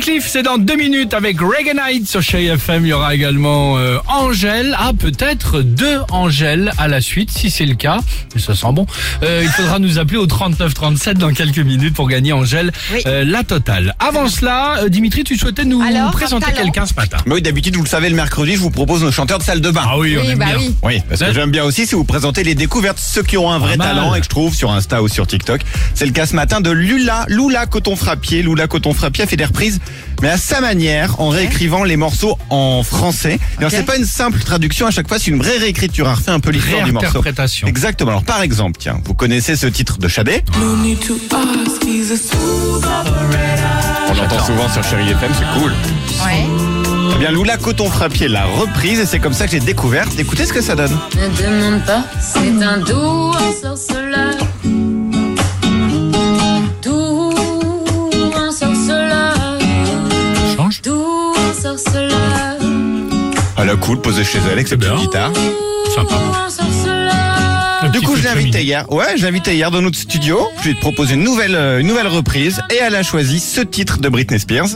Cliff, c'est dans deux minutes avec Reaganite sur Chez FM. Il y aura également euh, Angèle. Ah, peut-être deux Angèles à la suite, si c'est le cas. Mais ça sent bon. Euh, il faudra nous appeler au 3937 dans quelques minutes pour gagner Angèle Oui. euh, la totale. Avant cela, euh, Dimitri, tu souhaitais nous Alors, présenter quelqu'un ce matin. Mais oui, d'habitude, vous le savez, le mercredi, je vous propose nos chanteurs de salle de bain. Ah oui, on Oui, aime bah bien. oui. Oui, parce que j'aime bien aussi si vous présentez les découvertes, ceux qui ont un vrai mal. talent et que je trouve sur Insta ou sur TikTok. C'est le cas ce matin de Lula, Lula Coton Frappier. Lula Coton Frappier fait des reprises, mais à sa manière, en réécrivant les morceaux en français. Et alors, c'est pas une simple traduction, à chaque fois, c'est une vraie réécriture. Elle refait un peu l'histoire du morceau. Réinterprétation. Exactement. Alors, par exemple, tiens, vous connaissez ce titre de operator. On l'entend souvent sur Chéri FM, c'est cool. Ouais. Eh bien, Lula Coton Frappier l'a reprise et c'est comme ça que j'ai découvert. Écoutez ce que ça donne. Ne demande pas, c'est un doux ensorceleur. À la cool, posée chez elle avec sa petite guitare. Sympa. Du coup, je l'ai invité féminin. hier. Ouais, je l'ai invité hier dans notre studio. Je lui ai proposé une nouvelle, euh, une nouvelle reprise et elle a choisi ce titre de Britney Spears.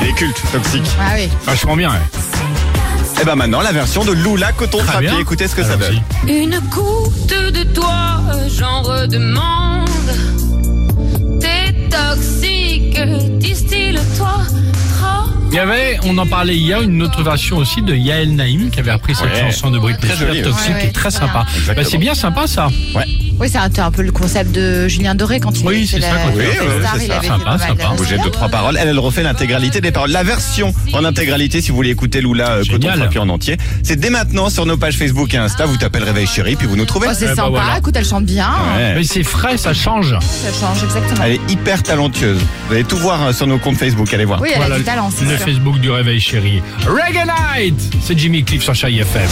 Il est culte, toxique. Ah oui. Vachement bien, ouais. Et ben maintenant, la version de Lula Coton bien. Écoutez ce que ça donne. Une goutte de toi, j'en redemande. Il y avait, on en parlait hier, une autre version aussi de Yael Naïm qui avait repris cette Ouais. chanson de Britney Très Spears, jolie, Toxic, ouais. qui est très sympa. Bah, c'est bien sympa ça. Ouais. Oui, c'est un, un peu le concept de Julien Doré quand il Oui, c'est ça, quand Oui, c'est ça. Sympa, sympa. deux, trois paroles. Elle, elle refait l'intégralité des paroles. La version en intégralité, si vous voulez écouter Lula euh, Coton. Frappier en entier, c'est dès maintenant sur nos pages Facebook et Insta. Vous tapez le réveil chéri, puis vous nous trouvez. Oh, c'est Eh ben sympa. voilà. Écoute, elle chante bien. Ouais. Mais c'est frais, ça change. Ça change exactement. Elle est hyper talentueuse. Vous allez tout voir euh, sur nos comptes Facebook. Allez voir. Oui, elle a du talent, Facebook du Réveil Chéri. Reaganite C'est Jimmy Cliff sur Chai FM.